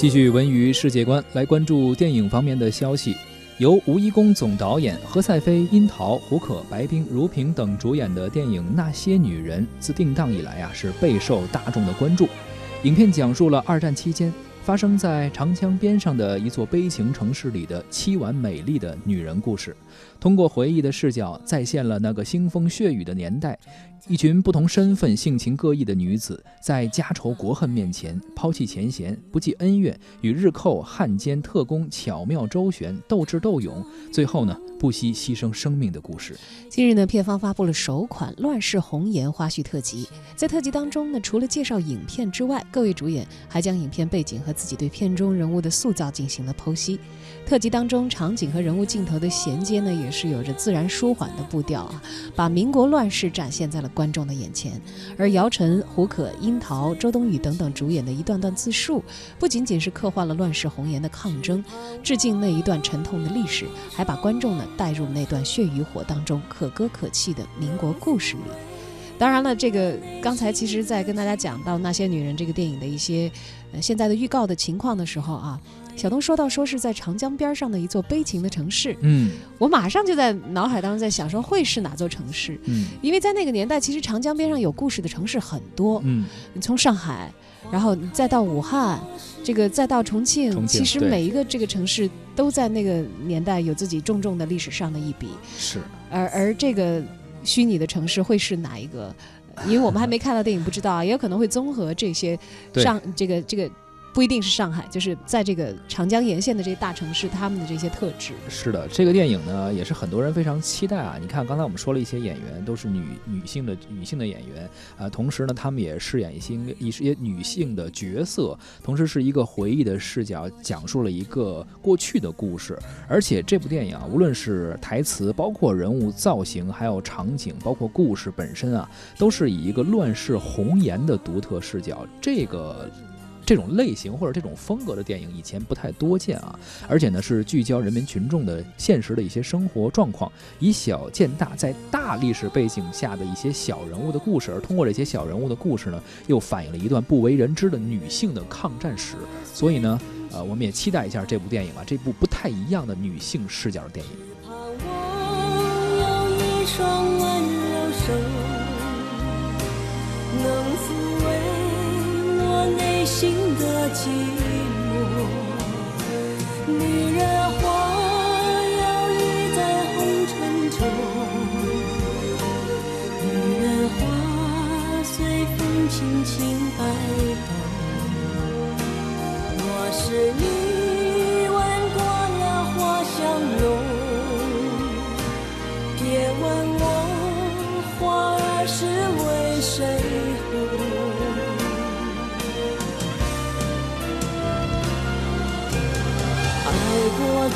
继续文娱世界观，来关注电影方面的消息。由吴一公总导演，何赛飞、樱桃、胡可、白冰、如萍等主演的电影《那些女人》自定档以来啊，是备受大众的关注。影片讲述了二战期间。发生在长江边上的一座悲情城市里的凄婉美丽的女人故事，通过回忆的视角再现了那个腥风血雨的年代。一群不同身份、性情各异的女子，在家仇国恨面前抛弃前嫌，不计恩怨，与日寇、汉奸、特工巧妙周旋，斗智斗勇，最后呢，不惜牺牲生命的故事。近日呢，片方发布了首款《乱世红颜》花絮特辑。在特辑当中呢，除了介绍影片之外，各位主演还将影片背景和自己对片中人物的塑造进行了剖析。特辑当中，场景和人物镜头的衔接呢，也是有着自然舒缓的步调啊，把民国乱世展现在了观众的眼前。而姚晨、胡可、樱桃、周冬雨等等主演的一段段自述，不仅仅是刻画了乱世红颜的抗争，致敬那一段沉痛的历史，还把观众呢带入那段血与火当中可歌可泣的民国故事里。当然了，这个刚才其实，在跟大家讲到那些女人这个电影的一些呃现在的预告的情况的时候啊。小东说到，说是在长江边上的一座悲情的城市。嗯，我马上就在脑海当中在想，说会是哪座城市？嗯，因为在那个年代，其实长江边上有故事的城市很多。嗯，你从上海，然后再到武汉，这个再到重庆，其实每一个这个城市都在那个年代有自己重重的历史上的一笔。是，而而这个虚拟的城市会是哪一个？因为我们还没看到电影，不知道，也有可能会综合这些上这个这个。不一定是上海，就是在这个长江沿线的这些大城市，他们的这些特质。是的，这个电影呢，也是很多人非常期待啊。你看，刚才我们说了一些演员，都是女女性的女性的演员啊，同时呢，他们也饰演一些一些女性的角色，同时是一个回忆的视角，讲述了一个过去的故事。而且这部电影啊，无论是台词，包括人物造型，还有场景，包括故事本身啊，都是以一个乱世红颜的独特视角。这个。这种类型或者这种风格的电影以前不太多见啊，而且呢是聚焦人民群众的现实的一些生活状况，以小见大，在大历史背景下的一些小人物的故事，而通过这些小人物的故事呢，又反映了一段不为人知的女性的抗战史。所以呢，呃，我们也期待一下这部电影啊，这部不太一样的女性视角的电影。心的寂寞，女人花摇曳在红尘中，女人花随风轻轻摆动。我是你